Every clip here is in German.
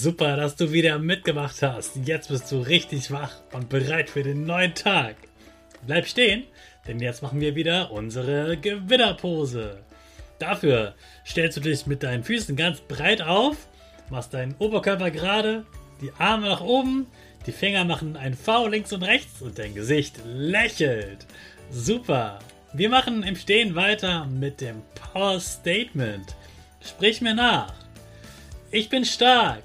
Super, dass du wieder mitgemacht hast. Jetzt bist du richtig wach und bereit für den neuen Tag. Bleib stehen, denn jetzt machen wir wieder unsere Gewinnerpose. Dafür stellst du dich mit deinen Füßen ganz breit auf, machst deinen Oberkörper gerade, die Arme nach oben, die Finger machen ein V links und rechts und dein Gesicht lächelt. Super. Wir machen im Stehen weiter mit dem Power Statement. Sprich mir nach. Ich bin stark.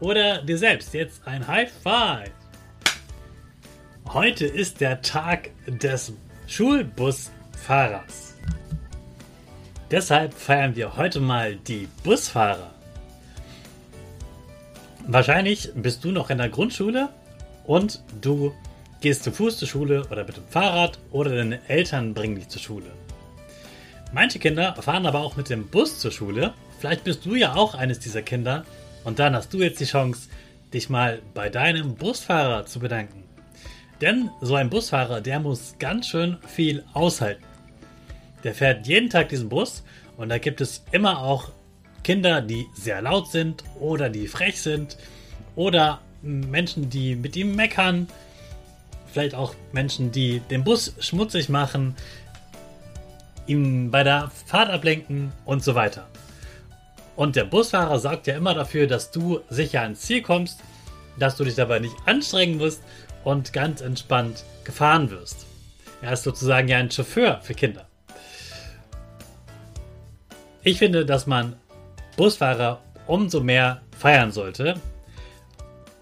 oder dir selbst jetzt ein High Five. Heute ist der Tag des Schulbusfahrers. Deshalb feiern wir heute mal die Busfahrer. Wahrscheinlich bist du noch in der Grundschule und du gehst zu Fuß zur Schule oder mit dem Fahrrad oder deine Eltern bringen dich zur Schule. Manche Kinder fahren aber auch mit dem Bus zur Schule. Vielleicht bist du ja auch eines dieser Kinder und dann hast du jetzt die Chance, dich mal bei deinem Busfahrer zu bedanken. Denn so ein Busfahrer, der muss ganz schön viel aushalten. Der fährt jeden Tag diesen Bus und da gibt es immer auch Kinder, die sehr laut sind oder die frech sind oder Menschen, die mit ihm meckern. Vielleicht auch Menschen, die den Bus schmutzig machen, ihn bei der Fahrt ablenken und so weiter. Und der Busfahrer sorgt ja immer dafür, dass du sicher ans Ziel kommst, dass du dich dabei nicht anstrengen musst und ganz entspannt gefahren wirst. Er ist sozusagen ja ein Chauffeur für Kinder. Ich finde, dass man Busfahrer umso mehr feiern sollte.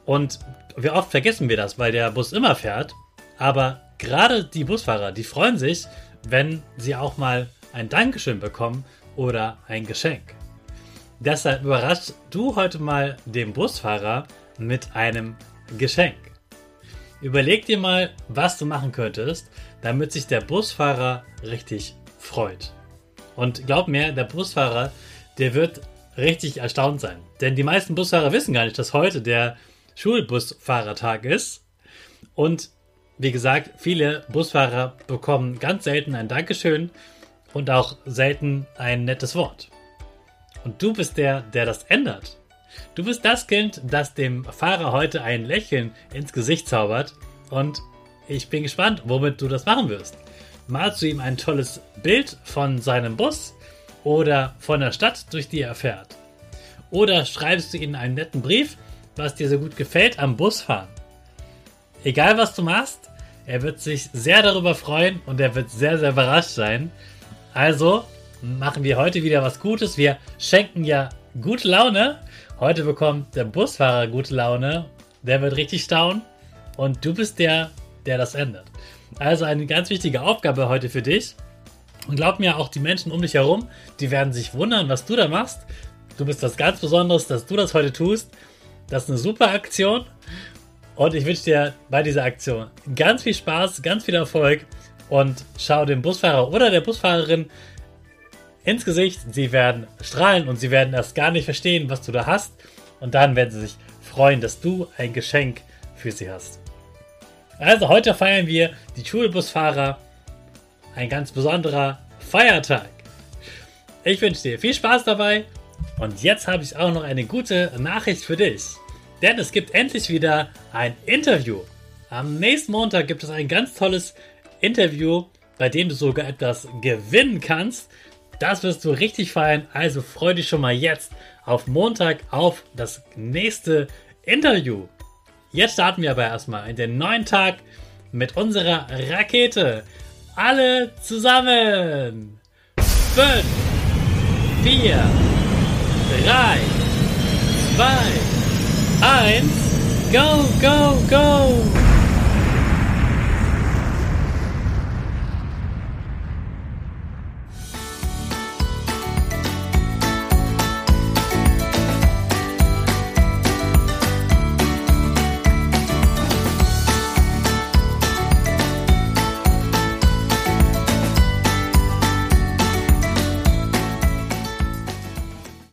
Und wie oft vergessen wir das, weil der Bus immer fährt. Aber gerade die Busfahrer, die freuen sich, wenn sie auch mal ein Dankeschön bekommen oder ein Geschenk. Deshalb überrascht du heute mal den Busfahrer mit einem Geschenk. Überleg dir mal, was du machen könntest, damit sich der Busfahrer richtig freut. Und glaub mir, der Busfahrer, der wird richtig erstaunt sein. Denn die meisten Busfahrer wissen gar nicht, dass heute der Schulbusfahrertag ist. Und wie gesagt, viele Busfahrer bekommen ganz selten ein Dankeschön und auch selten ein nettes Wort. Und du bist der, der das ändert. Du bist das Kind, das dem Fahrer heute ein Lächeln ins Gesicht zaubert. Und ich bin gespannt, womit du das machen wirst. Malst du ihm ein tolles Bild von seinem Bus oder von der Stadt, durch die er fährt? Oder schreibst du ihm einen netten Brief, was dir so gut gefällt am Busfahren? Egal was du machst, er wird sich sehr darüber freuen und er wird sehr, sehr überrascht sein. Also machen wir heute wieder was Gutes. Wir schenken ja gute Laune. Heute bekommt der Busfahrer gute Laune. Der wird richtig staunen. Und du bist der, der das ändert. Also eine ganz wichtige Aufgabe heute für dich. Und glaub mir, auch die Menschen um dich herum, die werden sich wundern, was du da machst. du bist was ganz Besonderes, dass du das heute tust. Das ist eine super Aktion. Und ich wünsche dir bei dieser Aktion ganz viel Spaß, ganz viel Erfolg und schau dem Busfahrer oder der Busfahrerin ins Gesicht. Sie werden strahlen und sie werden erst gar nicht verstehen, was du da hast. Und dann werden sie sich freuen, dass du ein Geschenk für sie hast. Also heute feiern wir die Schulbusfahrer. Ein ganz besonderer Feiertag. Ich wünsche dir viel Spaß dabei. Und jetzt habe ich auch noch eine gute Nachricht für dich. Denn es gibt endlich wieder ein Interview. Am nächsten Montag gibt es ein ganz tolles Interview, bei dem du sogar etwas gewinnen kannst. Das wirst du richtig feiern. Also freu dich schon mal jetzt auf Montag auf das nächste Interview. Jetzt starten wir aber erstmal in den neuen Tag mit unserer Rakete. Alle zusammen. 5, 4, 3, 2, 1. Go, go, go!